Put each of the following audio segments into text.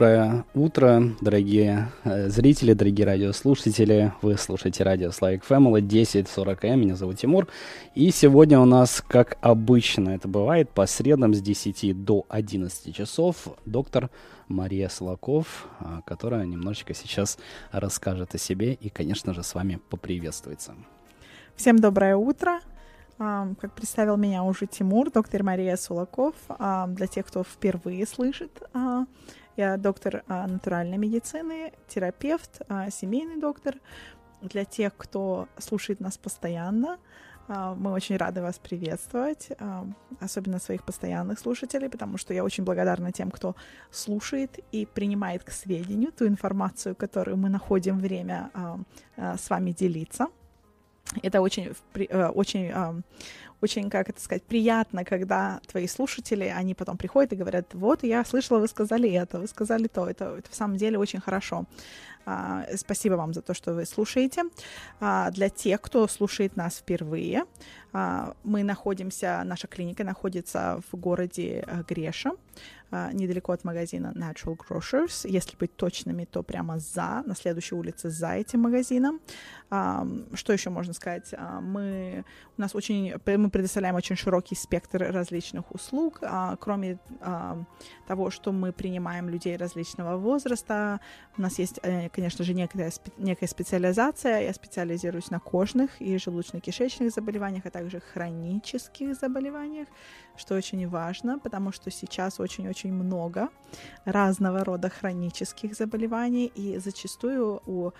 доброе утро, дорогие э, зрители, дорогие радиослушатели. Вы слушаете радио Славик Family 1040 М. Меня зовут Тимур. И сегодня у нас, как обычно это бывает, по средам с 10 до 11 часов доктор Мария Солоков, а, которая немножечко сейчас расскажет о себе и, конечно же, с вами поприветствуется. Всем доброе утро. Как представил меня уже Тимур, доктор Мария Сулаков. Для тех, кто впервые слышит, а, я доктор а, натуральной медицины, терапевт, а, семейный доктор. Для тех, кто слушает нас постоянно, мы очень рады вас приветствовать, особенно своих постоянных слушателей, потому что я очень благодарна тем, кто слушает и принимает к сведению ту информацию, которую мы находим время с вами делиться. Это очень, э, очень, очень, как это сказать, приятно, когда твои слушатели, они потом приходят и говорят, вот, я слышала, вы сказали это, вы сказали то, это, это в самом деле очень хорошо. А, спасибо вам за то, что вы слушаете. А, для тех, кто слушает нас впервые, а, мы находимся, наша клиника находится в городе э, Греша, недалеко от магазина Natural Grocers. Если быть точными, то прямо за, на следующей улице за этим магазином. Что еще можно сказать? Мы, у нас очень, мы предоставляем очень широкий спектр различных услуг. Кроме того, что мы принимаем людей различного возраста, у нас есть, э, конечно же, некая, некая специализация. Я специализируюсь на кожных и желудочно-кишечных заболеваниях, а также хронических заболеваниях, что очень важно, потому что сейчас очень-очень много разного рода хронических заболеваний, и зачастую у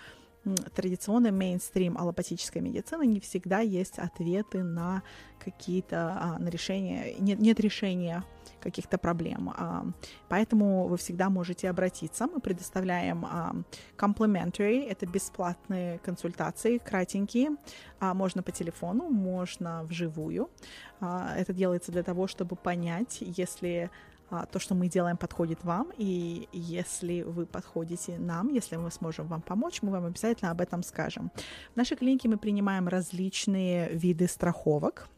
традиционной мейнстрим аллопатической медицины не всегда есть ответы на какие-то а, на решения, нет, нет решения каких-то проблем. А, поэтому вы всегда можете обратиться. Мы предоставляем а, complimentary, это бесплатные консультации, кратенькие. А, можно по телефону, можно вживую. Это делается для того, чтобы понять, если то, что мы делаем, подходит вам, и если вы подходите нам, если мы сможем вам помочь, мы вам обязательно об этом скажем. В нашей клинике мы принимаем различные виды страховок,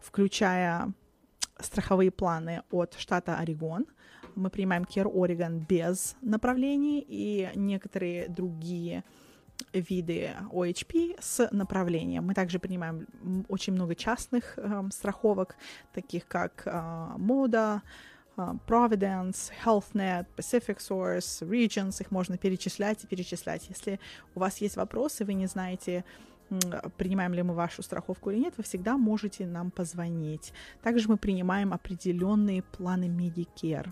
включая страховые планы от штата Орегон. Мы принимаем Care Oregon без направлений и некоторые другие виды OHP с направлением. Мы также принимаем очень много частных э, страховок, таких как э, Moda, э, Providence, HealthNet, Pacific Source, Regions. Их можно перечислять и перечислять. Если у вас есть вопросы, вы не знаете, принимаем ли мы вашу страховку или нет, вы всегда можете нам позвонить. Также мы принимаем определенные планы Medicare.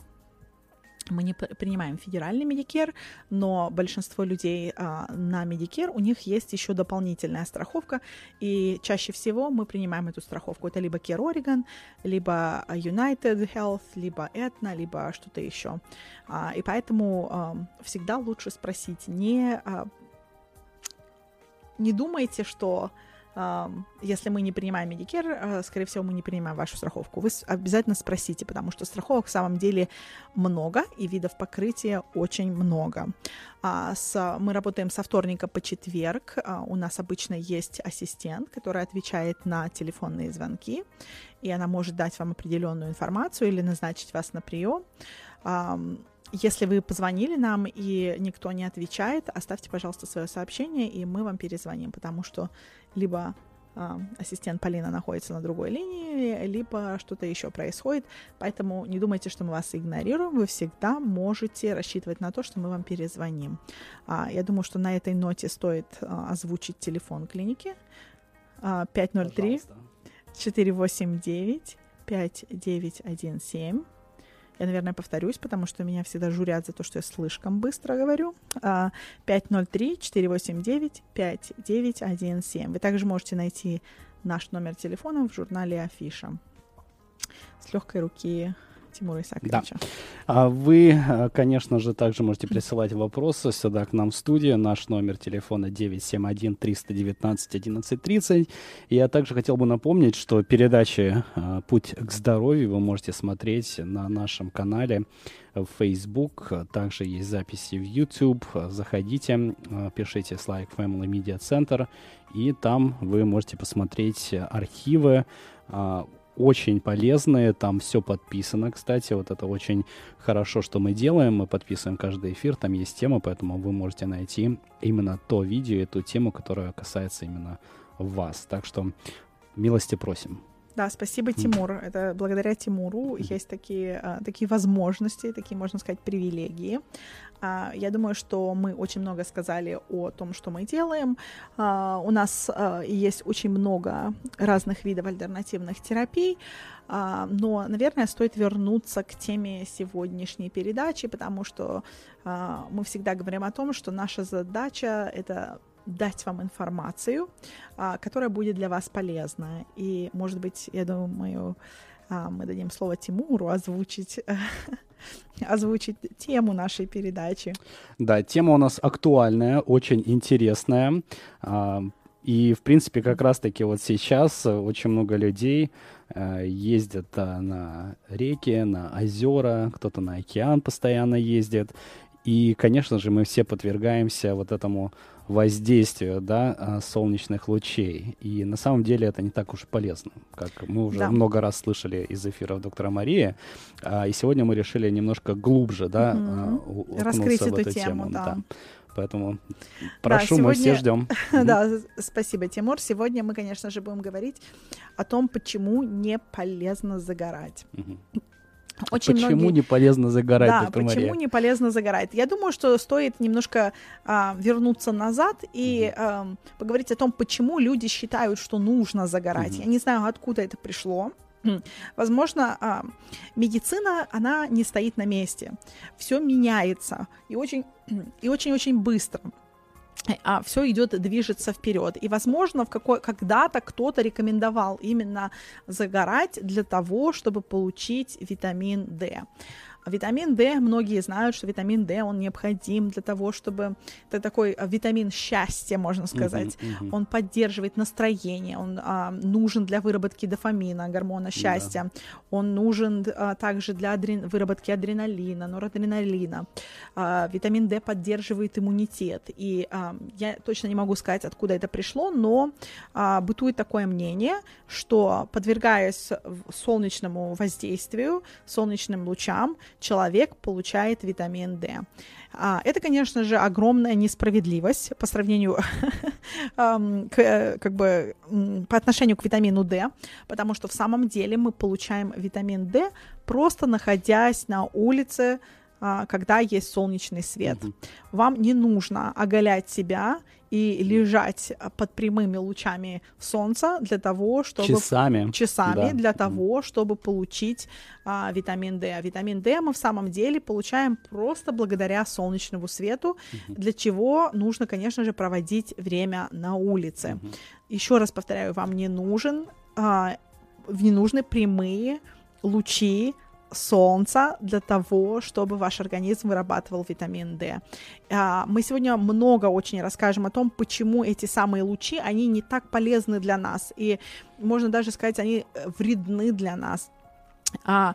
Мы не принимаем федеральный Medicare, но большинство людей а, на Medicare, у них есть еще дополнительная страховка, и чаще всего мы принимаем эту страховку. Это либо Care Oregon, либо United Health, либо Aetna, либо что-то еще. А, и поэтому а, всегда лучше спросить не а, не думайте, что если мы не принимаем Medicare, uh, скорее всего, мы не принимаем вашу страховку. Вы обязательно спросите, потому что страховок в самом деле много, и видов покрытия очень много. С, мы работаем со вторника по четверг. У нас обычно есть ассистент, который отвечает на телефонные звонки, и она может дать вам определенную информацию или назначить вас на прием. Если вы позвонили нам и никто не отвечает, оставьте, пожалуйста, свое сообщение, и мы вам перезвоним, потому что либо э, ассистент Полина находится на другой линии, либо что-то еще происходит. Поэтому не думайте, что мы вас игнорируем. Вы всегда можете рассчитывать на то, что мы вам перезвоним. А, я думаю, что на этой ноте стоит а, озвучить телефон клиники. А, 503 489 5917. Я, наверное, повторюсь, потому что меня всегда журят за то, что я слишком быстро говорю. 503-489-5917. Вы также можете найти наш номер телефона в журнале Афиша. С легкой руки Тимура Исаковича. Да. А вы, э, конечно же, также можете присылать вопросы сюда к нам в студию. Наш номер телефона 971-319-1130. Я также хотел бы напомнить, что передачи э, «Путь к здоровью» вы можете смотреть на нашем канале в Facebook. Также есть записи в YouTube. Заходите, э, пишите Slack Family Media Center, и там вы можете посмотреть архивы очень полезные, там все подписано, кстати, вот это очень хорошо, что мы делаем, мы подписываем каждый эфир, там есть тема, поэтому вы можете найти именно то видео, эту тему, которая касается именно вас. Так что милости просим. Да, спасибо, Тимур. Это благодаря Тимуру есть такие, а, такие возможности, такие, можно сказать, привилегии. А, я думаю, что мы очень много сказали о том, что мы делаем. А, у нас есть очень много разных видов альтернативных терапий, но, наверное, стоит вернуться к теме сегодняшней передачи, потому что мы всегда говорим о том, что наша задача — это дать вам информацию, а, которая будет для вас полезна. И, может быть, я думаю, а, мы дадим слово Тимуру озвучить озвучить тему нашей передачи. Да, тема у нас актуальная, очень интересная. А, и, в принципе, как раз-таки вот сейчас очень много людей ездят на реки, на озера, кто-то на океан постоянно ездит. И, конечно же, мы все подвергаемся вот этому воздействию да, а, солнечных лучей. И на самом деле это не так уж полезно, как мы уже да. много раз слышали из эфиров доктора Марии. А, и сегодня мы решили немножко глубже да, угу. раскрыть эту, эту тему. Да. Да. Поэтому прошу, да, сегодня... мы все ждем. Да, спасибо, Тимур. Сегодня мы, конечно же, будем говорить о том, почему не полезно загорать. Очень почему многие... не полезно загорать, да, почему Мария? не полезно загорать? Я думаю, что стоит немножко а, вернуться назад и угу. а, поговорить о том, почему люди считают, что нужно загорать. Угу. Я не знаю, откуда это пришло. Возможно, а, медицина, она не стоит на месте. Все меняется и очень, и очень-очень быстро а все идет, движется вперед. И, возможно, в какой, когда-то кто-то рекомендовал именно загорать для того, чтобы получить витамин D. Витамин D, многие знают, что витамин D, он необходим для того, чтобы... Это такой а, витамин счастья, можно сказать. Uh-huh, uh-huh. Он поддерживает настроение, он а, нужен для выработки дофамина, гормона счастья. Да. Он нужен а, также для адрен... выработки адреналина, норадреналина. А, витамин D поддерживает иммунитет. И а, я точно не могу сказать, откуда это пришло, но а, бытует такое мнение, что подвергаясь солнечному воздействию, солнечным лучам, человек получает витамин D. А, это, конечно же, огромная несправедливость по сравнению, как бы, по отношению к витамину D, потому что в самом деле мы получаем витамин D просто находясь на улице, а, когда есть солнечный свет. Вам не нужно оголять себя и лежать под прямыми лучами солнца для того, чтобы часами, часами да. для того, чтобы получить а, витамин D. А витамин D мы в самом деле получаем просто благодаря солнечному свету, угу. для чего нужно, конечно же, проводить время на улице. Угу. Еще раз повторяю, вам не нужен а, не нужны прямые лучи солнца для того, чтобы ваш организм вырабатывал витамин D. А, мы сегодня много очень расскажем о том, почему эти самые лучи, они не так полезны для нас, и можно даже сказать, они вредны для нас. А,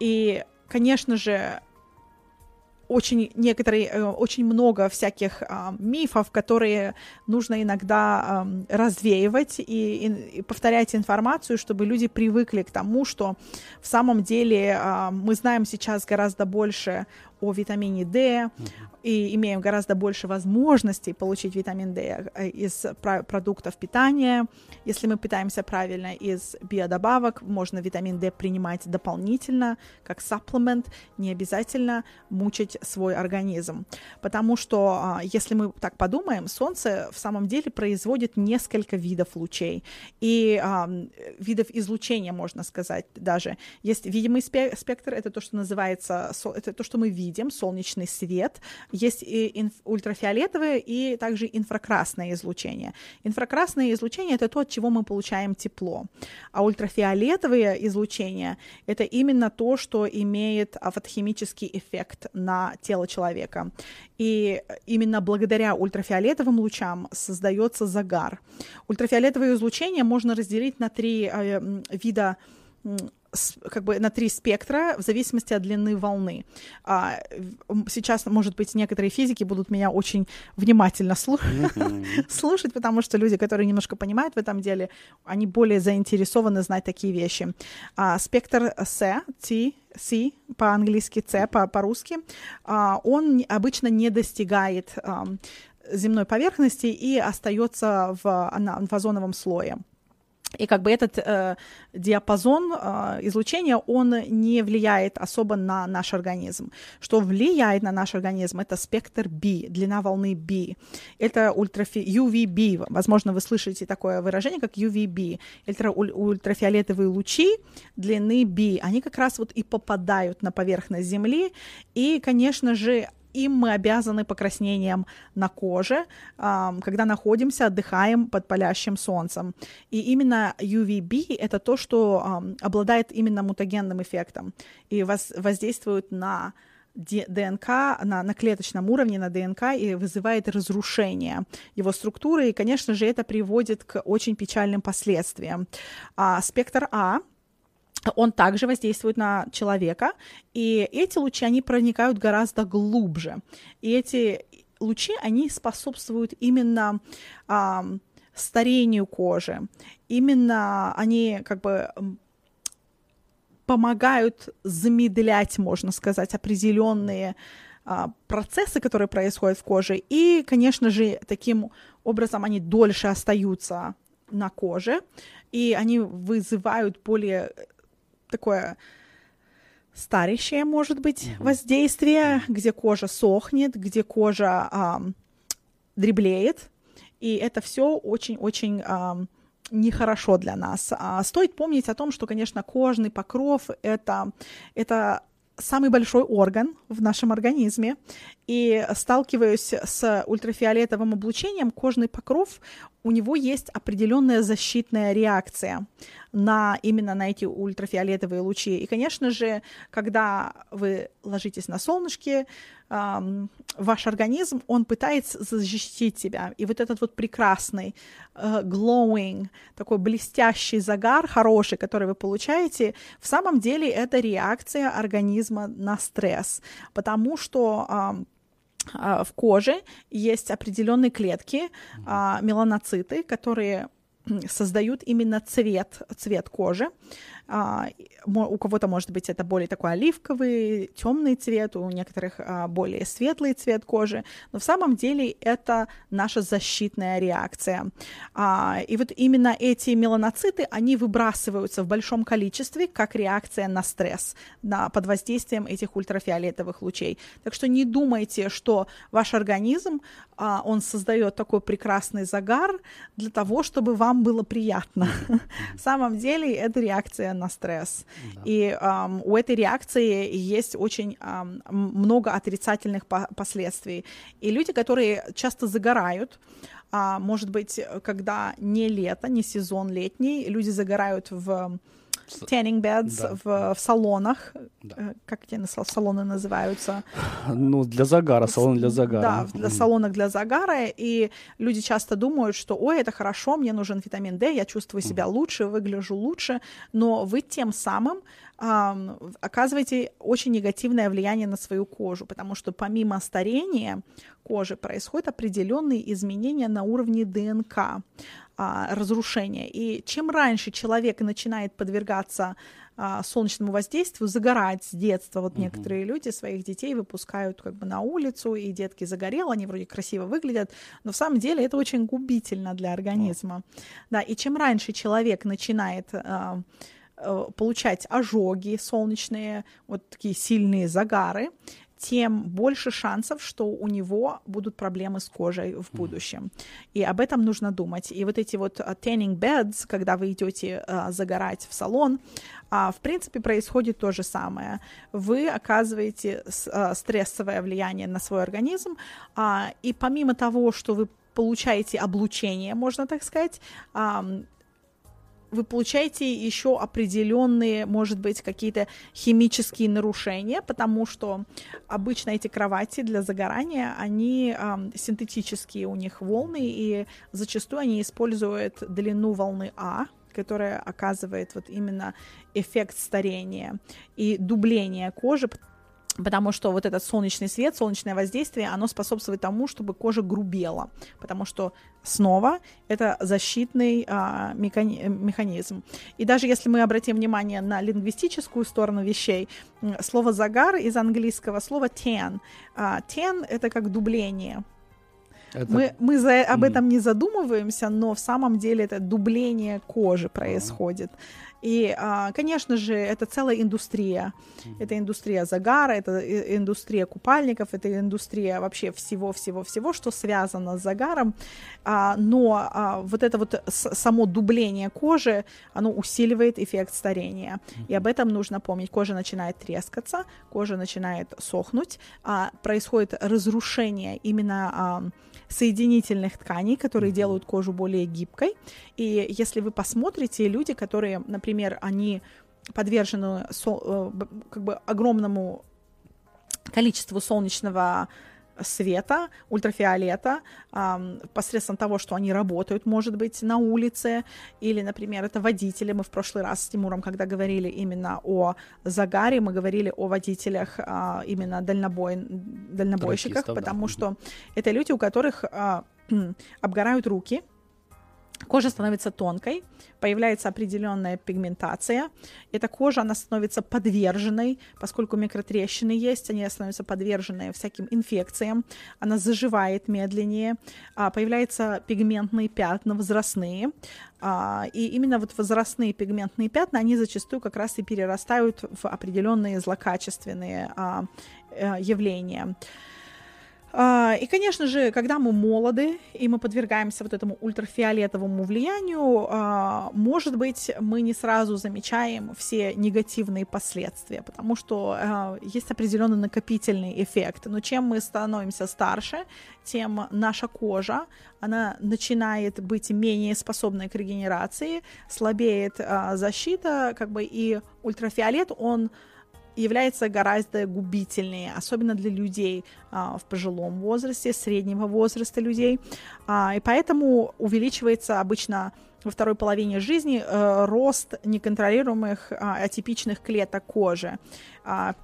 и, конечно же, очень некоторые, э, очень много всяких а, мифов, которые нужно иногда развеивать и, и, и повторять информацию, чтобы люди привыкли к тому, что в самом деле а, мы знаем сейчас гораздо больше о витамине D и имеем гораздо больше возможностей получить витамин D э, из продуктов питания. Если мы питаемся правильно из биодобавок, можно витамин D принимать дополнительно, как сапплемент, не обязательно мучить свой организм. Потому что, а, если мы так подумаем, Солнце в самом деле производит несколько видов лучей. И а, видов излучения, можно сказать, даже. Есть видимый спектр, это то, что называется, это то, что мы видим, видим, солнечный свет, есть и ультрафиолетовое и также инфракрасное излучение. Инфракрасное излучение — это то, от чего мы получаем тепло, а ультрафиолетовое излучение — это именно то, что имеет фотохимический эффект на тело человека. И именно благодаря ультрафиолетовым лучам создается загар. Ультрафиолетовое излучение можно разделить на три э, вида как бы на три спектра в зависимости от длины волны. А, сейчас, может быть, некоторые физики будут меня очень внимательно слушать, потому что люди, которые немножко понимают в этом деле, они более заинтересованы знать такие вещи. А, спектр S, T, C по-английски, C по-русски, а, он обычно не достигает земной поверхности и остается в, в озоновом слое. И как бы этот э, диапазон э, излучения, он не влияет особо на наш организм. Что влияет на наш организм, это спектр B, длина волны B. Это ультрафи... UVB, возможно, вы слышите такое выражение, как UVB. Это ультрафиолетовые лучи длины B. Они как раз вот и попадают на поверхность Земли. И, конечно же, им мы обязаны покраснением на коже, когда находимся, отдыхаем под палящим солнцем. И именно UVB — это то, что обладает именно мутагенным эффектом и воздействует на ДНК на, на клеточном уровне, на ДНК и вызывает разрушение его структуры, и, конечно же, это приводит к очень печальным последствиям. А, спектр А он также воздействует на человека, и эти лучи, они проникают гораздо глубже. И эти лучи, они способствуют именно а, старению кожи, именно они как бы помогают замедлять, можно сказать, определенные а, процессы, которые происходят в коже, и, конечно же, таким образом они дольше остаются на коже, и они вызывают более такое старящее, может быть, mm-hmm. воздействие, где кожа сохнет, где кожа а, дреблеет, и это все очень-очень а, нехорошо для нас. А, стоит помнить о том, что, конечно, кожный покров это, это самый большой орган в нашем организме, и сталкиваясь с ультрафиолетовым облучением, кожный покров, у него есть определенная защитная реакция на именно на эти ультрафиолетовые лучи. И, конечно же, когда вы ложитесь на солнышке, эм, ваш организм, он пытается защитить себя. И вот этот вот прекрасный э, glowing, такой блестящий загар, хороший, который вы получаете, в самом деле это реакция организма на стресс, потому что э, в коже есть определенные клетки, mm-hmm. меланоциты, которые создают именно цвет, цвет кожи. А, у кого-то, может быть, это более такой оливковый, темный цвет, у некоторых а, более светлый цвет кожи, но в самом деле это наша защитная реакция. А, и вот именно эти меланоциты, они выбрасываются в большом количестве как реакция на стресс, на, под воздействием этих ультрафиолетовых лучей. Так что не думайте, что ваш организм, он создает такой прекрасный загар для того, чтобы вам было приятно. В самом деле это реакция на стресс. Да. И um, у этой реакции есть очень um, много отрицательных по последствий. И люди, которые часто загорают, а, может быть, когда не лето, не сезон летний, люди загорают в tanning beds да. в, в салонах. Да. Э, как эти салоны называются? Ну, для загара, салон для загара. Да, для салонах для загара. И люди часто думают, что, ой, это хорошо, мне нужен витамин D, я чувствую себя лучше, выгляжу лучше. Но вы тем самым оказываете очень негативное влияние на свою кожу, потому что помимо старения кожи происходят определенные изменения на уровне ДНК а, разрушения. И чем раньше человек начинает подвергаться а, солнечному воздействию, загорать с детства, вот угу. некоторые люди своих детей выпускают как бы на улицу, и детки загорел, они вроде красиво выглядят, но в самом деле это очень губительно для организма. О. Да, и чем раньше человек начинает а, получать ожоги солнечные, вот такие сильные загары, тем больше шансов, что у него будут проблемы с кожей в будущем. И об этом нужно думать. И вот эти вот uh, tanning beds, когда вы идете uh, загорать в салон, uh, в принципе, происходит то же самое. Вы оказываете uh, стрессовое влияние на свой организм, uh, и помимо того, что вы получаете облучение, можно так сказать, вы получаете еще определенные, может быть, какие-то химические нарушения, потому что обычно эти кровати для загорания, они э, синтетические, у них волны, и зачастую они используют длину волны А, которая оказывает вот именно эффект старения и дубления кожи, Потому что вот этот солнечный свет, солнечное воздействие, оно способствует тому, чтобы кожа грубела. Потому что снова это защитный а, механи- механизм. И даже если мы обратим внимание на лингвистическую сторону вещей, слово загар из английского слова tan. А, tan это как дубление. Это... Мы, мы за, об этом не задумываемся, но в самом деле это дубление кожи происходит. Uh-huh. И, а, конечно же, это целая индустрия. Это индустрия загара, это индустрия купальников, это индустрия вообще всего-всего-всего, что связано с загаром. А, но а, вот это вот само дубление кожи, оно усиливает эффект старения. И об этом нужно помнить. Кожа начинает трескаться, кожа начинает сохнуть, происходит разрушение именно соединительных тканей, которые делают кожу более гибкой. И если вы посмотрите, люди, которые, например, они подвержены э, как бы огромному количеству солнечного света, ультрафиолета, посредством того, что они работают, может быть, на улице, или, например, это водители. Мы в прошлый раз с Тимуром, когда говорили именно о загаре, мы говорили о водителях э, именно дальнобой, дальнобойщиках, потому да. что это люди, у которых э, обгорают руки, Кожа становится тонкой, появляется определенная пигментация. Эта кожа, она становится подверженной, поскольку микротрещины есть, они становятся подвержены всяким инфекциям, она заживает медленнее, а, появляются пигментные пятна возрастные, а, и именно вот возрастные пигментные пятна, они зачастую как раз и перерастают в определенные злокачественные а, э, явления. А, и, конечно же, когда мы молоды, и мы подвергаемся вот этому ультрафиолетовому влиянию, а, может быть, мы не сразу замечаем все негативные последствия, потому что а, есть определенный накопительный эффект. Но чем мы становимся старше, тем наша кожа, она начинает быть менее способной к регенерации, слабеет защита, как бы и ультрафиолет, он является гораздо губительнее, особенно для людей а, в пожилом возрасте, среднего возраста людей. А, и поэтому увеличивается обычно во второй половине жизни а, рост неконтролируемых а, атипичных клеток кожи. А,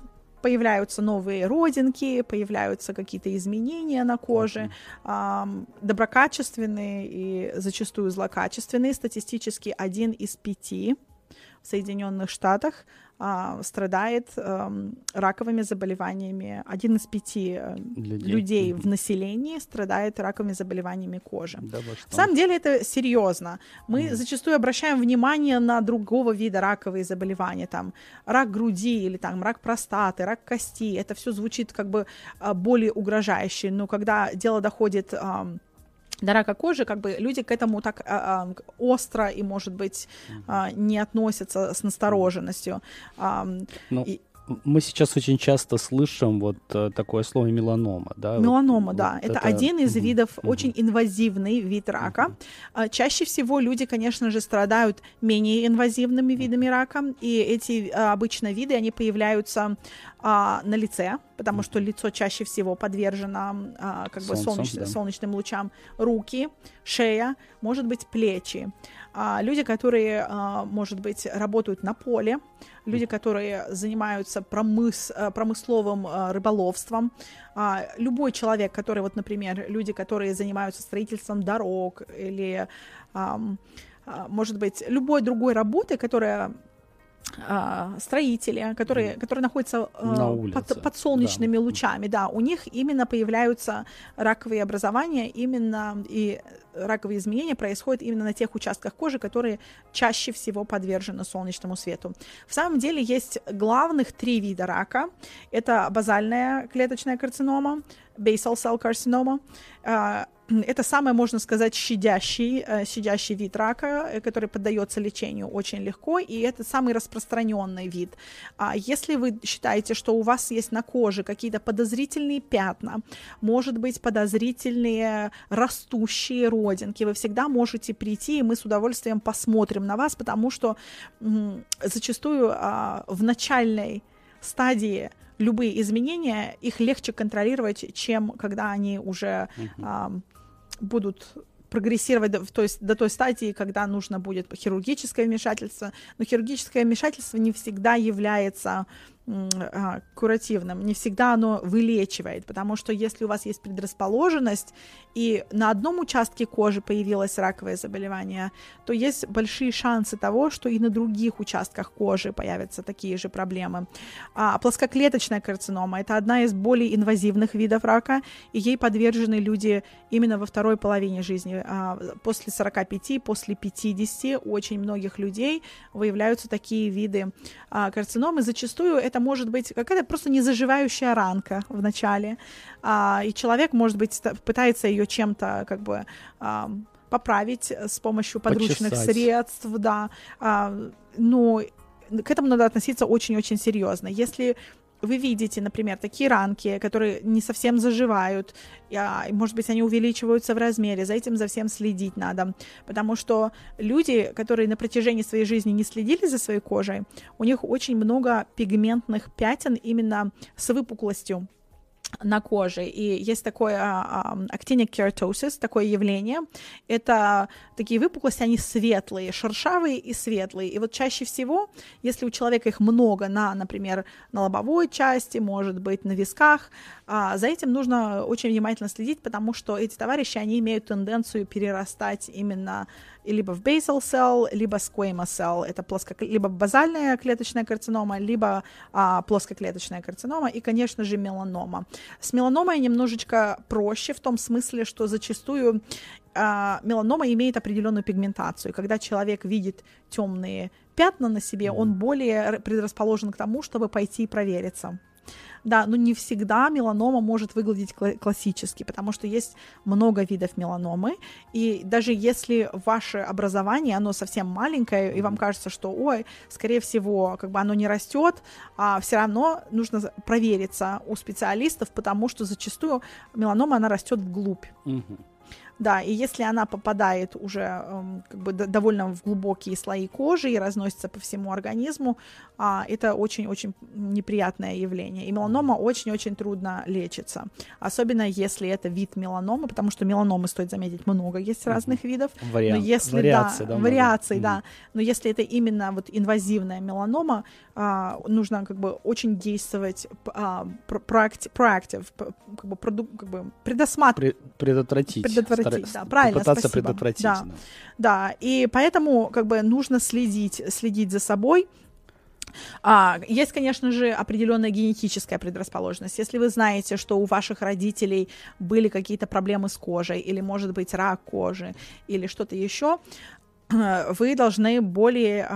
появляются новые родинки, появляются какие-то изменения на коже, mm-hmm. доброкачественные и зачастую злокачественные. Статистически один из пяти в Соединенных Штатах а, страдает а, раковыми заболеваниями. Один из пяти э, людей, людей в населении страдает раковыми заболеваниями кожи. Да, На самом деле это серьезно. Мы mm. зачастую обращаем внимание на другого вида раковые заболевания, там рак груди или там рак простаты, рак кости. Это все звучит как бы а, более угрожающе, но когда дело доходит до рака кожи, как бы люди к этому так а, а, остро и, может быть, а, не относятся с настороженностью. А, ну, и, мы сейчас очень часто слышим вот э, такое слово меланома, да? Меланома, вот, да. Вот это, это один из видов, mm-hmm. очень инвазивный вид рака. Mm-hmm. Чаще всего люди, конечно же, страдают менее инвазивными видами рака, и эти обычно виды, они появляются а, на лице, потому что лицо чаще всего подвержено а, как Солнцем, бы солнеч, да. солнечным лучам, руки, шея, может быть плечи. А, люди, которые, а, может быть, работают на поле, люди, которые занимаются промыс, а, промысловым а, рыболовством, а, любой человек, который, вот, например, люди, которые занимаются строительством дорог или а, может быть, любой другой работы, которая строители, которые, которые находятся На под, под солнечными да. лучами, да, у них именно появляются раковые образования, именно и раковые изменения происходят именно на тех участках кожи, которые чаще всего подвержены солнечному свету. В самом деле есть главных три вида рака. Это базальная клеточная карцинома, basal cell carcinoma, а, это самый, можно сказать, щадящий, э, щадящий вид рака, э, который поддается лечению очень легко, и это самый распространенный вид. А если вы считаете, что у вас есть на коже какие-то подозрительные пятна, может быть, подозрительные растущие родинки, вы всегда можете прийти, и мы с удовольствием посмотрим на вас, потому что зачастую а, в начальной стадии любые изменения, их легче контролировать, чем когда они уже uh-huh будут прогрессировать до, то есть до той стадии, когда нужно будет хирургическое вмешательство, но хирургическое вмешательство не всегда является а, куративным, не всегда оно вылечивает, потому что если у вас есть предрасположенность, и на одном участке кожи появилось раковое заболевание, то есть большие шансы того, что и на других участках кожи появятся такие же проблемы. А плоскоклеточная карцинома – это одна из более инвазивных видов рака, и ей подвержены люди именно во второй половине жизни. А, после 45, после 50 у очень многих людей выявляются такие виды а, карциномы. Зачастую это это может быть какая-то просто незаживающая ранка в начале, а, и человек, может быть, пытается ее чем-то как бы а, поправить с помощью подручных Почесать. средств, да, а, но к этому надо относиться очень-очень серьезно. Если вы видите, например, такие ранки, которые не совсем заживают, а, может быть, они увеличиваются в размере, за этим за всем следить надо, потому что люди, которые на протяжении своей жизни не следили за своей кожей, у них очень много пигментных пятен именно с выпуклостью на коже. И есть такое actinic keratosis, такое явление. Это такие выпуклости, они светлые, шершавые и светлые. И вот чаще всего, если у человека их много на, например, на лобовой части, может быть, на висках, а, за этим нужно очень внимательно следить, потому что эти товарищи, они имеют тенденцию перерастать именно либо в basal cell, либо squamous cell. Это плоско... либо базальная клеточная карцинома, либо а, плоскоклеточная карцинома и, конечно же, меланома. С меланомой немножечко проще в том смысле, что зачастую а, меланома имеет определенную пигментацию. Когда человек видит темные пятна на себе, он более предрасположен к тому, чтобы пойти и провериться. Да, но не всегда меланома может выглядеть классически, потому что есть много видов меланомы, и даже если ваше образование, оно совсем маленькое, и вам кажется, что, ой, скорее всего, как бы оно не растет, а все равно нужно провериться у специалистов, потому что зачастую меланома, она растет вглубь. Mm-hmm. Да, и если она попадает уже эм, как бы довольно в глубокие слои кожи и разносится по всему организму, а, это очень-очень неприятное явление. И меланома очень-очень трудно лечится, особенно если это вид меланомы, потому что меланомы, стоит заметить, много есть разных видов. Вариант, но если, вариации, да, да вариаций, да. Но если это именно вот инвазивная меланома, а, нужно как бы очень действовать а, проактив, как бы, как бы предосматривать. Предотвратить. Предотвратить предотвратить, да, правильно, Пытаться спасибо. предотвратить. Да. да, да, и поэтому как бы нужно следить, следить за собой, а, есть, конечно же, определенная генетическая предрасположенность. Если вы знаете, что у ваших родителей были какие-то проблемы с кожей, или, может быть, рак кожи, или что-то еще, вы должны более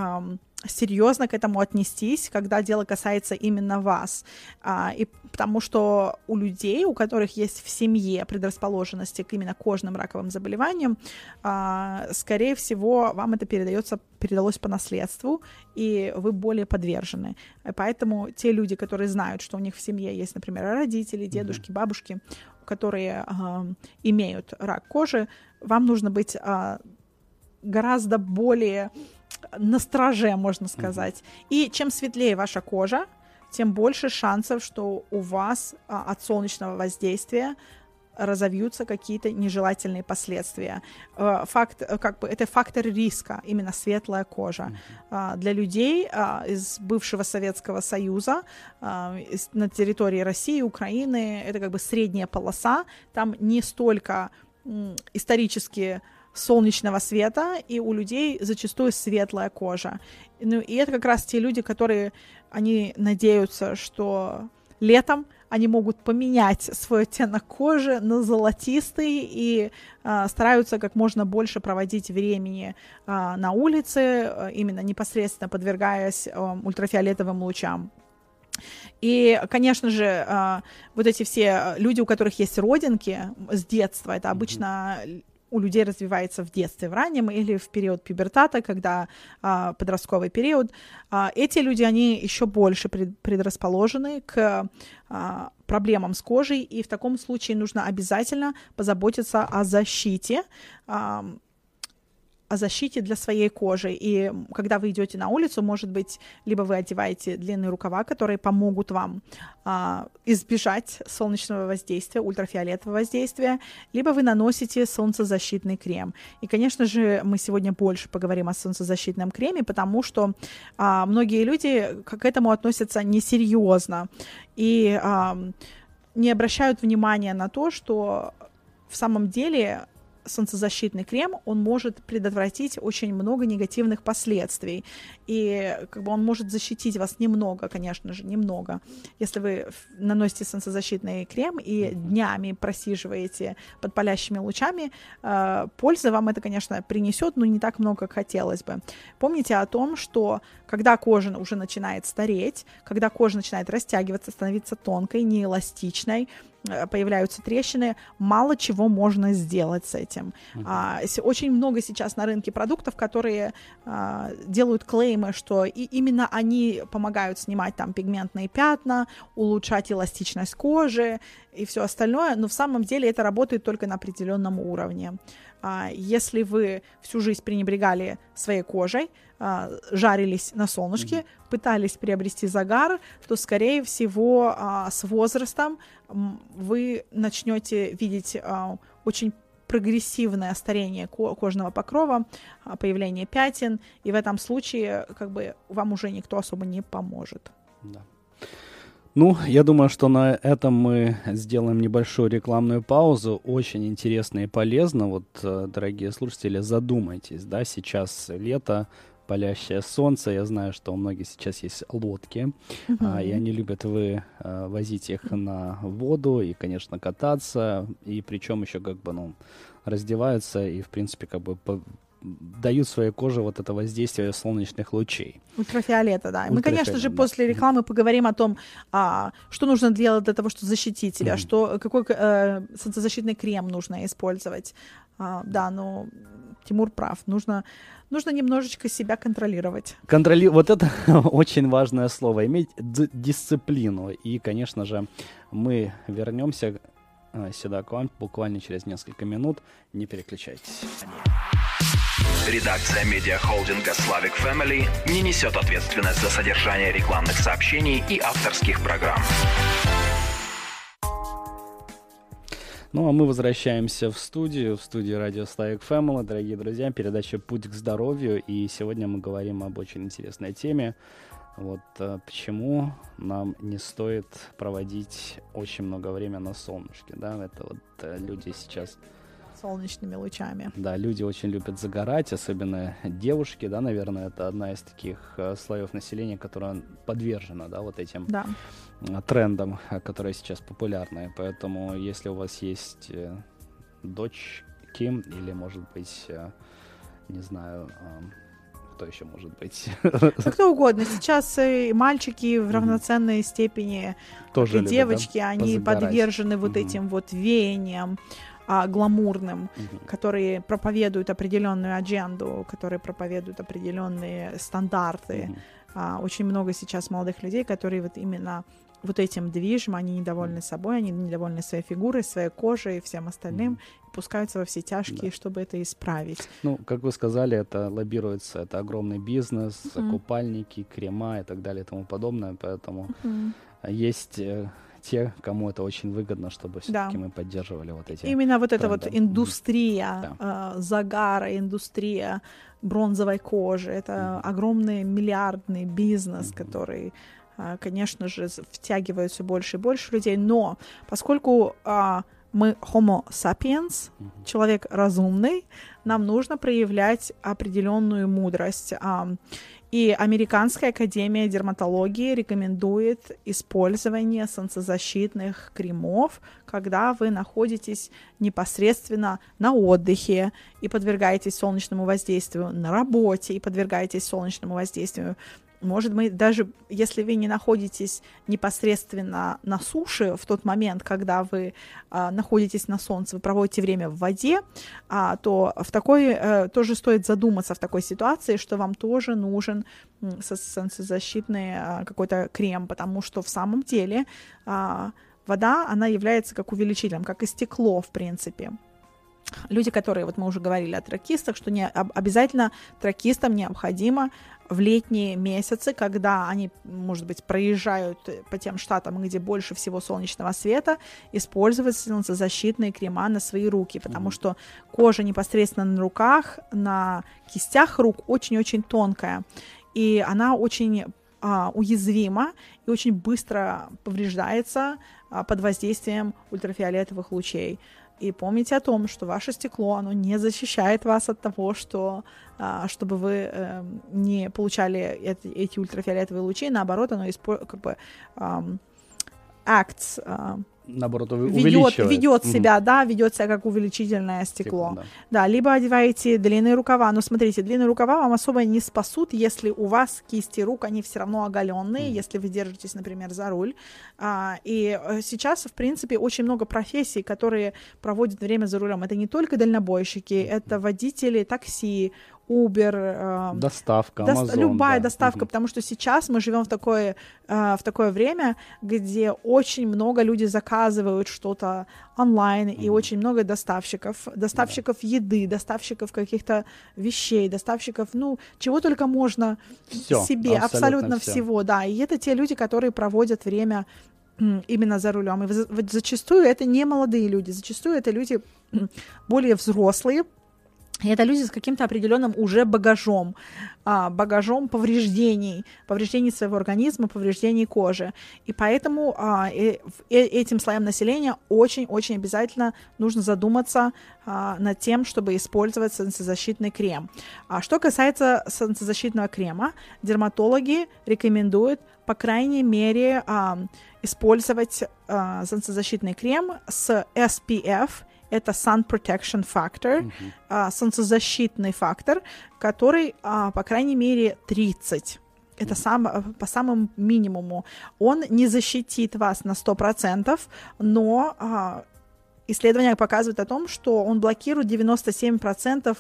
серьезно к этому отнестись, когда дело касается именно вас. А, и потому что у людей, у которых есть в семье предрасположенности к именно кожным раковым заболеваниям, а, скорее всего, вам это передается, передалось по наследству, и вы более подвержены. Поэтому те люди, которые знают, что у них в семье есть, например, родители, дедушки, бабушки, которые а, имеют рак кожи, вам нужно быть а, гораздо более на страже, можно сказать. И чем светлее ваша кожа, тем больше шансов, что у вас а, от солнечного воздействия разовьются какие-то нежелательные последствия. Э, факт, э, как бы, это фактор риска, именно светлая кожа. Mm-hmm. Для людей а, из бывшего Советского Союза а, на территории России, Украины, это как бы средняя полоса, там не столько исторически солнечного света, и у людей зачастую светлая кожа. Ну, и это как раз те люди, которые, они надеются, что летом они могут поменять свой оттенок кожи на золотистый и э, стараются как можно больше проводить времени э, на улице, э, именно непосредственно подвергаясь э, ультрафиолетовым лучам. И, конечно же, э, вот эти все люди, у которых есть родинки с детства, это обычно у людей развивается в детстве, в раннем или в период пубертата, когда а, подростковый период, а, эти люди, они еще больше пред, предрасположены к а, проблемам с кожей, и в таком случае нужно обязательно позаботиться о защите, а, о защите для своей кожи. И когда вы идете на улицу, может быть, либо вы одеваете длинные рукава, которые помогут вам а, избежать солнечного воздействия, ультрафиолетового воздействия, либо вы наносите солнцезащитный крем. И, конечно же, мы сегодня больше поговорим о солнцезащитном креме, потому что а, многие люди к этому относятся несерьезно и а, не обращают внимания на то, что в самом деле солнцезащитный крем, он может предотвратить очень много негативных последствий. И как бы он может защитить вас немного, конечно же, немного. Если вы наносите солнцезащитный крем и днями просиживаете под палящими лучами, э, пользы вам это, конечно, принесет, но не так много, как хотелось бы. Помните о том, что когда кожа уже начинает стареть, когда кожа начинает растягиваться, становиться тонкой, неэластичной, появляются трещины, мало чего можно сделать с этим. Uh-huh. А, очень много сейчас на рынке продуктов, которые а, делают клеймы, что и именно они помогают снимать там пигментные пятна, улучшать эластичность кожи и все остальное, но в самом деле это работает только на определенном уровне. А, если вы всю жизнь пренебрегали своей кожей, а, жарились на солнышке, mm-hmm. пытались приобрести загар, то, скорее всего, а, с возрастом вы начнете видеть очень прогрессивное старение кожного покрова, появление пятен, и в этом случае как бы вам уже никто особо не поможет. Да. Ну, я думаю, что на этом мы сделаем небольшую рекламную паузу. Очень интересно и полезно. Вот, э, дорогие слушатели, задумайтесь, да, сейчас лето, палящее солнце. Я знаю, что у многих сейчас есть лодки, uh-huh. а, и они любят вы а, возить их на воду и, конечно, кататься, и причем еще как бы, ну, раздеваются и, в принципе, как бы по, дают своей коже вот это воздействие солнечных лучей. Ультрафиолета, да. Мы, конечно же, после рекламы поговорим о том, а, что нужно делать для того, чтобы защитить себя, mm-hmm. что, какой э, солнцезащитный крем нужно использовать. А, да, но Тимур прав. Нужно, нужно немножечко себя контролировать. Контроли... Вот это очень важное слово. Иметь дисциплину. И, конечно же, мы вернемся э, сюда к вам буквально через несколько минут. Не переключайтесь. Редакция медиахолдинга Slavic Family не несет ответственность за содержание рекламных сообщений и авторских программ. Ну, а мы возвращаемся в студию, в студию радио Slavic Family. Дорогие друзья, передача «Путь к здоровью». И сегодня мы говорим об очень интересной теме. Вот э, почему нам не стоит проводить очень много времени на солнышке, да, это вот э, люди сейчас солнечными лучами. Да, люди очень любят загорать, особенно девушки, да, наверное, это одна из таких э, слоев населения, которая подвержена, да, вот этим да. трендам, э, которые сейчас популярны. Поэтому, если у вас есть э, дочки или, может быть, не знаю, кто еще может быть? Да кто угодно. Сейчас и мальчики в равноценной mm-hmm. степени, Тоже и любят, девочки, да? они Позагорать. подвержены вот mm-hmm. этим вот веяниям а, гламурным, угу. которые проповедуют определенную адженду, которые проповедуют определенные стандарты. Угу. А, очень много сейчас молодых людей, которые вот именно вот этим движем, они недовольны собой, они недовольны своей фигурой, своей кожей и всем остальным, и пускаются во все тяжкие, да. чтобы это исправить. Ну, как вы сказали, это лоббируется, это огромный бизнес, mm-hmm. купальники, крема и так далее и тому подобное, поэтому mm-hmm. есть э, те, кому это очень выгодно, чтобы все-таки да. мы поддерживали вот эти. Именно вот тренды. эта вот индустрия да. э, загара, индустрия бронзовой кожи, это mm-hmm. огромный миллиардный бизнес, mm-hmm. который э, конечно же, втягивает все больше и больше людей, но поскольку а, мы Homo sapiens, mm-hmm. человек разумный, нам нужно проявлять определенную мудрость. А, и Американская академия дерматологии рекомендует использование солнцезащитных кремов, когда вы находитесь непосредственно на отдыхе и подвергаетесь солнечному воздействию на работе и подвергаетесь солнечному воздействию может быть, даже если вы не находитесь непосредственно на суше в тот момент, когда вы а, находитесь на солнце, вы проводите время в воде, а, то в такой а, тоже стоит задуматься в такой ситуации, что вам тоже нужен солнцезащитный а, какой-то крем, потому что в самом деле а, вода, она является как увеличителем, как и стекло, в принципе. люди, которые, вот мы уже говорили о тракистах, что не, обязательно тракистам необходимо в летние месяцы, когда они, может быть, проезжают по тем штатам, где больше всего солнечного света, использовать солнцезащитные крема на свои руки, потому mm-hmm. что кожа непосредственно на руках, на кистях рук очень-очень тонкая, и она очень а, уязвима и очень быстро повреждается а, под воздействием ультрафиолетовых лучей. И помните о том, что ваше стекло, оно не защищает вас от того, что, чтобы вы э, не получали эти, ультрафиолетовые лучи, наоборот, оно испо- как бы acts, uh, наоборот, ведет, ведет себя, да, ведет себя как увеличительное стекло. стекло да. да, либо одеваете длинные рукава. Но смотрите, длинные рукава вам особо не спасут, если у вас кисти рук, они все равно оголенные, mm. если вы держитесь, например, за руль. А, и э, сейчас, в принципе, очень много профессий, которые проводят время за рулем. Это не только дальнобойщики, это водители такси, Uber, э, доставка, до, Amazon, любая да. доставка, угу. потому что сейчас мы живем в такое э, в такое время, где очень много людей заказывают что-то онлайн угу. и очень много доставщиков, доставщиков да. еды, доставщиков каких-то вещей, доставщиков, ну чего только можно всё, себе, абсолютно, абсолютно всего, да. И это те люди, которые проводят время именно за рулем. И зачастую это не молодые люди, зачастую это люди более взрослые, и это люди с каким-то определенным уже багажом, а, багажом повреждений, повреждений своего организма, повреждений кожи. И поэтому а, э, э, этим слоям населения очень-очень обязательно нужно задуматься а, над тем, чтобы использовать солнцезащитный крем. Что касается солнцезащитного крема, дерматологи рекомендуют, по крайней мере, использовать солнцезащитный крем с SPF – это Sun Protection Factor, uh-huh. а, солнцезащитный фактор, который, а, по крайней мере, 30. Это сам, по самому минимуму. Он не защитит вас на 100%, но а, исследования показывают о том, что он блокирует 97%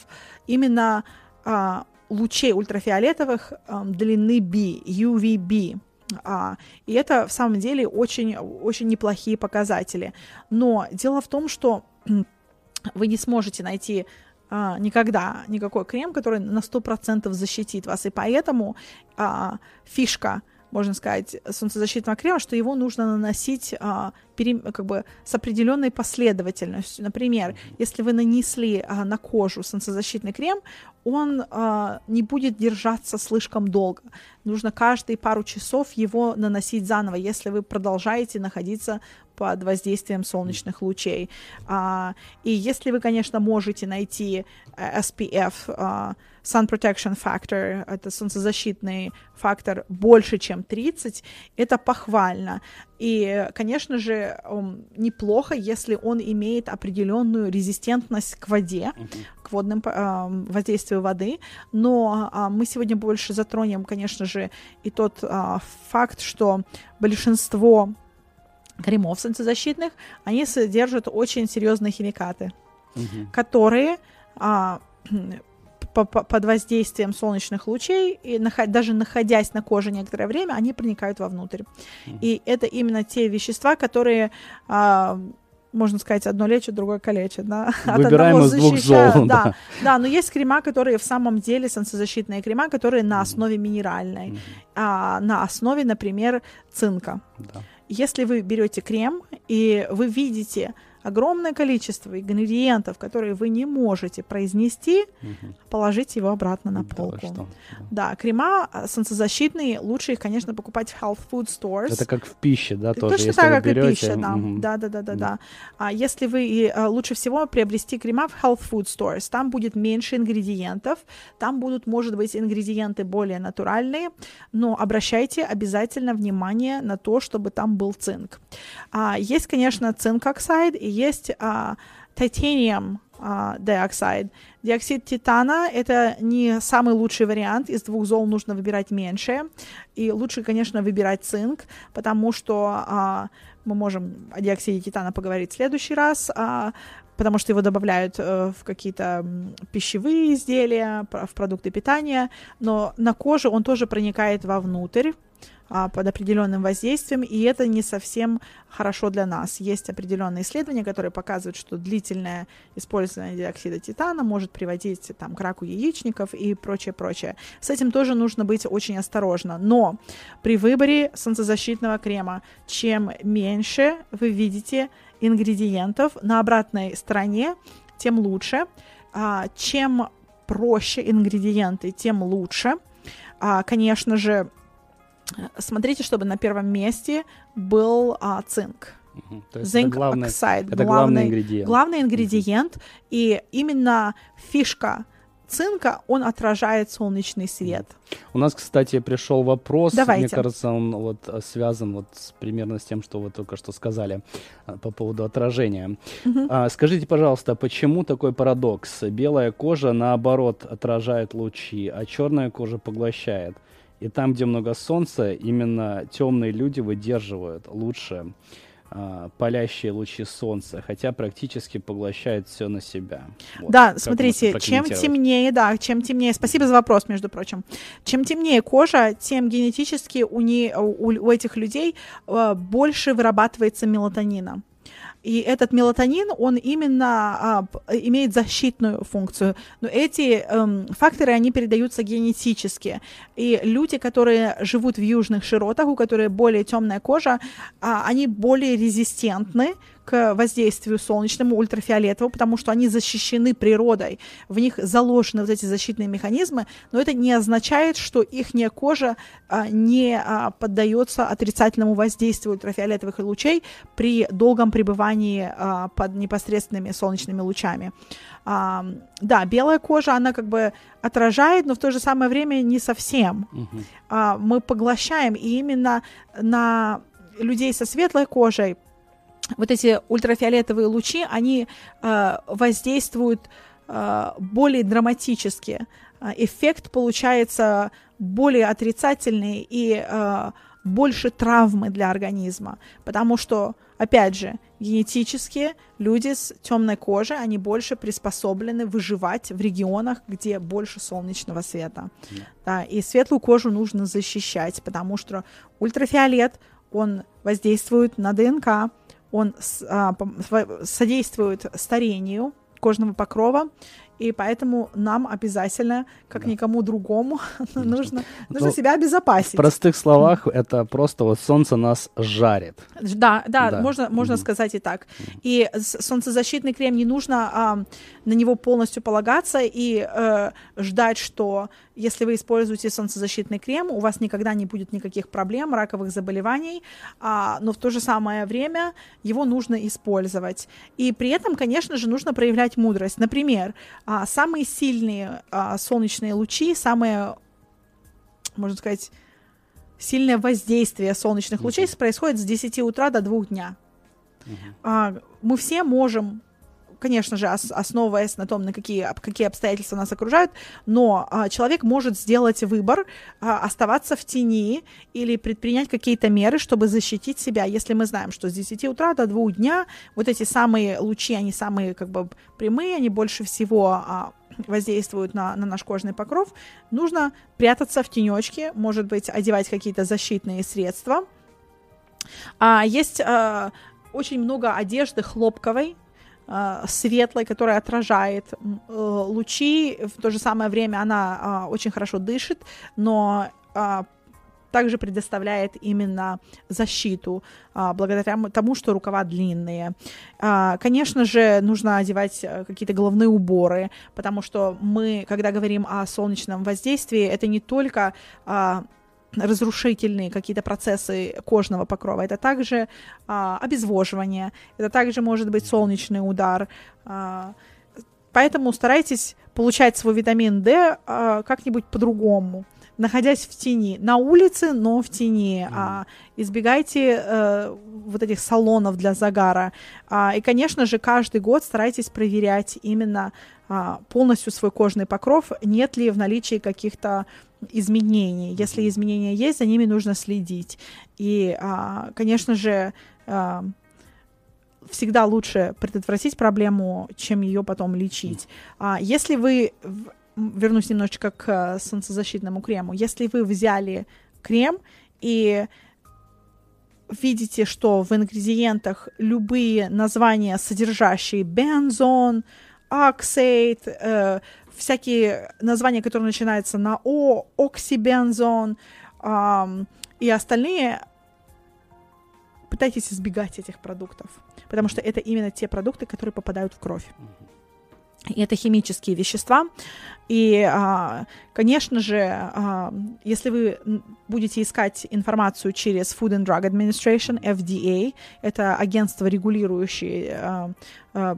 именно а, лучей ультрафиолетовых а, длины B, UVB. А, и это в самом деле очень, очень неплохие показатели. Но дело в том, что вы не сможете найти а, никогда никакой крем, который на 100% защитит вас. И поэтому а, фишка можно сказать, солнцезащитного крема, что его нужно наносить а, пере, как бы с определенной последовательностью. Например, если вы нанесли а, на кожу солнцезащитный крем, он а, не будет держаться слишком долго. Нужно каждые пару часов его наносить заново, если вы продолжаете находиться под воздействием солнечных лучей. А, и если вы, конечно, можете найти э, SPF, а, Sun Protection Factor, это солнцезащитный фактор больше, чем 30, это похвально. И, конечно же, неплохо, если он имеет определенную резистентность к воде, к водным э, воздействию воды. Но э, мы сегодня больше затронем, конечно же, и тот э, факт, что большинство кремов солнцезащитных, они содержат очень серьезные химикаты, которые а, под воздействием солнечных лучей, и наход, даже находясь на коже некоторое время, они проникают вовнутрь. Mm-hmm. И это именно те вещества, которые а, можно сказать, одно лечит, другое калечит, да. Выбираем От из двух зол, да. да. Да, но есть крема, которые в самом деле солнцезащитные крема, которые на основе минеральной, mm-hmm. а, на основе, например, цинка. Да. Если вы берете крем и вы видите огромное количество ингредиентов, которые вы не можете произнести, угу. положить его обратно на полку. Да, что? да, крема а, солнцезащитные, лучше их, конечно, покупать в health food stores. Это как в пище, да, тоже? Точно так, как берете... и пища, да. Угу. Да, да, да, да, да. А если вы, а, лучше всего приобрести крема в health food stores, там будет меньше ингредиентов, там будут, может быть, ингредиенты более натуральные, но обращайте обязательно внимание на то, чтобы там был цинк. А, есть, конечно, zinc oxide и есть а, titanium а, dioxide. Диоксид титана – это не самый лучший вариант. Из двух зол нужно выбирать меньше. И лучше, конечно, выбирать цинк, потому что а, мы можем о диоксиде титана поговорить в следующий раз, а, потому что его добавляют а, в какие-то пищевые изделия, в продукты питания, но на коже он тоже проникает вовнутрь а, под определенным воздействием, и это не совсем хорошо для нас. Есть определенные исследования, которые показывают, что длительное использование диоксида титана может приводить там, к раку яичников и прочее, прочее. С этим тоже нужно быть очень осторожно. Но при выборе солнцезащитного крема, чем меньше вы видите ингредиентов на обратной стороне, тем лучше. А, чем проще ингредиенты, тем лучше. А, конечно же, смотрите, чтобы на первом месте был а, цинк. Угу. То есть Zinc это главный, главный ингредиент. Главный ингредиент, и именно фишка цинка, он отражает солнечный свет. У нас, кстати, пришел вопрос, Давайте. мне кажется, он вот э, связан вот с, примерно с тем, что вы только что сказали э, по поводу отражения. Мгм. А, скажите, пожалуйста, почему такой парадокс? Белая кожа, наоборот, отражает лучи, а черная кожа поглощает. И там, где много солнца, именно темные люди выдерживают лучше а, палящие лучи солнца, хотя практически поглощают все на себя. Вот. Да, смотрите, чем темнее, да, чем темнее, спасибо за вопрос, между прочим, чем темнее кожа, тем генетически у, не, у, у этих людей э, больше вырабатывается мелатонина. И этот мелатонин, он именно а, имеет защитную функцию. Но эти эм, факторы, они передаются генетически. И люди, которые живут в южных широтах, у которых более темная кожа, а, они более резистентны к воздействию солнечному, ультрафиолетовому, потому что они защищены природой, в них заложены вот эти защитные механизмы, но это не означает, что их кожа а, не а, поддается отрицательному воздействию ультрафиолетовых лучей при долгом пребывании а, под непосредственными солнечными лучами. А, да, белая кожа, она как бы отражает, но в то же самое время не совсем Мгм. а, мы поглощаем, и именно на людей со светлой кожей вот эти ультрафиолетовые лучи, они э, воздействуют э, более драматически. Эффект получается более отрицательный и э, больше травмы для организма, потому что, опять же, генетически люди с темной кожей, они больше приспособлены выживать в регионах, где больше солнечного света. Да. Да, и светлую кожу нужно защищать, потому что ультрафиолет, он воздействует на ДНК, он а, содействует старению кожного покрова, и поэтому нам обязательно, как Да. никому другому, нужно, нужно Ну, себя В обезопасить. простых словах, это просто вот солнце нас жарит. Да, да, Да. можно, можно Мгм. сказать и так. И солнцезащитный крем не нужно а, на него полностью полагаться и э, ждать, что если вы используете солнцезащитный крем, у вас никогда не будет никаких проблем, раковых заболеваний, а, но в то же самое время его нужно использовать. И при этом, конечно же, нужно проявлять мудрость. Например, а, самые сильные а, солнечные лучи, самые, можно сказать, сильное воздействие солнечных лучей происходит с 10 утра до 2 дня. А, мы все можем, конечно же, ос- основываясь на том, на какие, какие обстоятельства нас окружают, но а, человек может сделать выбор а, оставаться в тени или предпринять какие-то меры, чтобы защитить себя. Если мы знаем, что с 10 утра до 2 дня вот эти самые лучи, они самые как бы прямые, они больше всего а, воздействуют на, на наш кожный покров, нужно прятаться в тенечке, может быть, одевать какие-то защитные средства. А, есть а, очень много одежды хлопковой, светлой, которая отражает э, лучи. В то же самое время она а, очень хорошо дышит, но также предоставляет именно защиту благодаря тому, что рукава длинные. Конечно же, нужно одевать э, какие-то головные уборы, потому что мы, когда говорим о солнечном воздействии, это не только разрушительные какие-то процессы кожного покрова, это также а, обезвоживание, это также может быть солнечный удар. а, поэтому старайтесь получать свой витамин D а, как-нибудь по-другому, находясь в тени, на улице, но в тени. а, избегайте э, вот этих салонов для загара. А, и, конечно же, каждый год старайтесь проверять именно а, полностью свой кожный покров, нет ли в наличии каких-то изменений. Если изменения есть, за ними нужно следить. И, а, конечно же, а, всегда лучше предотвратить проблему, чем ее потом лечить. А, если вы, вернусь немножечко к солнцезащитному крему, если вы взяли крем, и видите, что в ингредиентах любые названия, содержащие бензон, оксейд, э, всякие названия, которые начинаются на О, оксибензон э, и остальные, пытайтесь избегать этих продуктов, потому что это именно те продукты, которые попадают в кровь. И это химические вещества. И, а, конечно же, а, если вы будете искать информацию через Food and Drug Administration, FDA, это агентство, регулирующее а,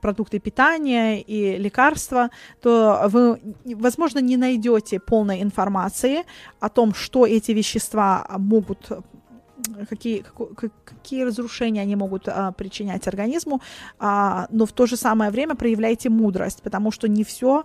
продукты питания и лекарства, то вы, возможно, не найдете полной информации о том, что эти вещества могут какие, какие разрушения они могут а, причинять организму, а, но в то же самое время проявляйте мудрость, потому что не все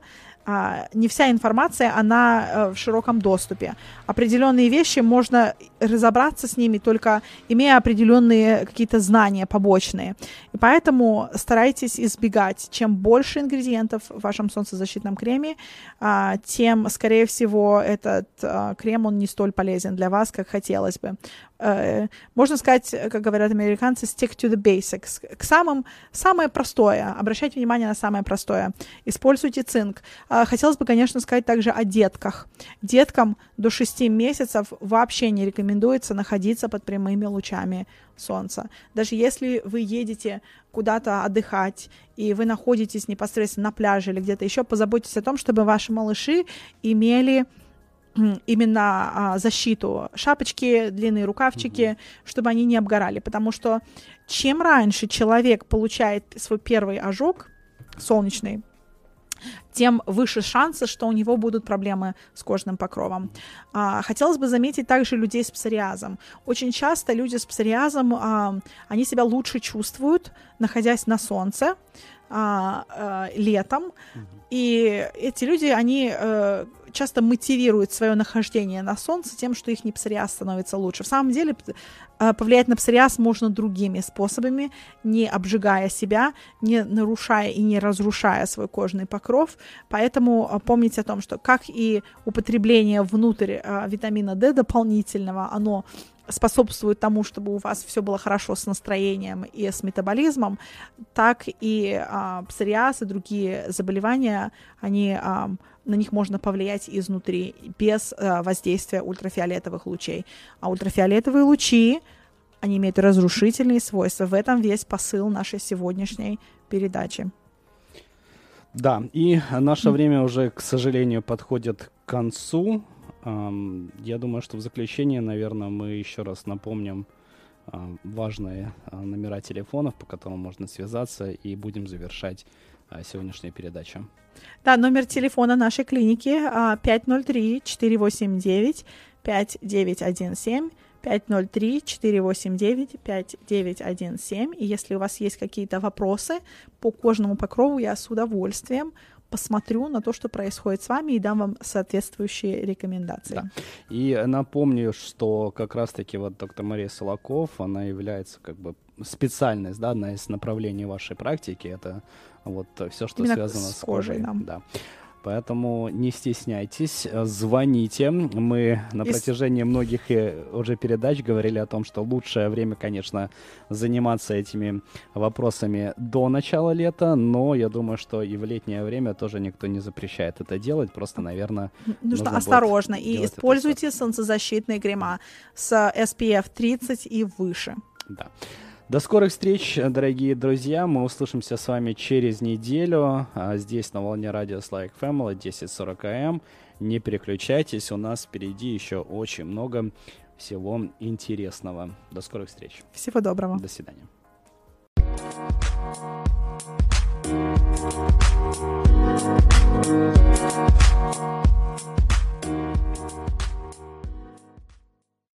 а, не вся информация, она э, в широком доступе. Определенные вещи можно разобраться с ними только имея определенные какие-то знания побочные. И поэтому старайтесь избегать. Чем больше ингредиентов в вашем солнцезащитном креме, а, тем, скорее всего, этот а, крем, он не столь полезен для вас, как хотелось бы. Э, можно сказать, как говорят американцы, stick to the basics. К самым, самое простое. Обращайте внимание на самое простое. Используйте цинк. А, хотелось бы, конечно, сказать также о детках. Деткам до 6 месяцев вообще не рекомендуется находиться под прямыми лучами солнца. Даже если вы едете куда-то отдыхать, и вы находитесь непосредственно на пляже или где-то еще, позаботьтесь о том, чтобы ваши малыши имели именно а, защиту, шапочки, длинные рукавчики, mm-hmm. чтобы они не обгорали, потому что чем раньше человек получает свой первый ожог солнечный, тем выше шансы, что у него будут проблемы с кожным покровом. А, хотелось бы заметить также людей с псориазом. Очень часто люди с псориазом, а, они себя лучше чувствуют, находясь на солнце а, а, летом, и эти люди, они э, часто мотивируют свое нахождение на солнце тем, что их псориаз становится лучше. В самом деле э, повлиять на псориаз можно другими способами, не обжигая себя, не нарушая и не разрушая свой кожный покров. Поэтому э, помните о том, что как и употребление внутрь э, витамина D дополнительного, оно способствует тому, чтобы у вас все было хорошо с настроением и с метаболизмом, так и а, псориаз и другие заболевания, они, а, на них можно повлиять изнутри без а, воздействия ультрафиолетовых лучей. А ультрафиолетовые лучи, они имеют разрушительные свойства. В этом весь посыл нашей сегодняшней передачи. Да, и наше время уже, к сожалению, подходит к концу. Я думаю, что в заключение, наверное, мы еще раз напомним важные а, номера телефонов, по которым можно связаться, и будем завершать а, сегодняшнюю передачу. Да, номер телефона нашей клиники 503-489-5917, 503-489-5917. И если у вас есть какие-то вопросы по кожному покрову, я с удовольствием посмотрю на то, что происходит с вами, и дам вам соответствующие рекомендации. Да. И напомню, что как раз-таки вот доктор Мария Солоков, она является как бы специальность, да, одна из направлений вашей практики, это вот все, что Именно связано с кожей. Да. да. Поэтому не стесняйтесь, звоните. Мы на протяжении многих э, уже передач говорили о том, что лучшее время, конечно, заниматься этими вопросами до начала лета, но я думаю, что и в летнее время тоже никто не запрещает это делать. Просто, наверное, нужно, осторожно и используйте солнцезащитные крема с SPF 30 и выше. Да. До скорых встреч, дорогие друзья. Мы услышимся с вами через неделю а, здесь на волне радио Slack Family 1040 АМ. Не переключайтесь, у нас впереди еще очень много всего интересного. До скорых встреч. Всего доброго. До свидания.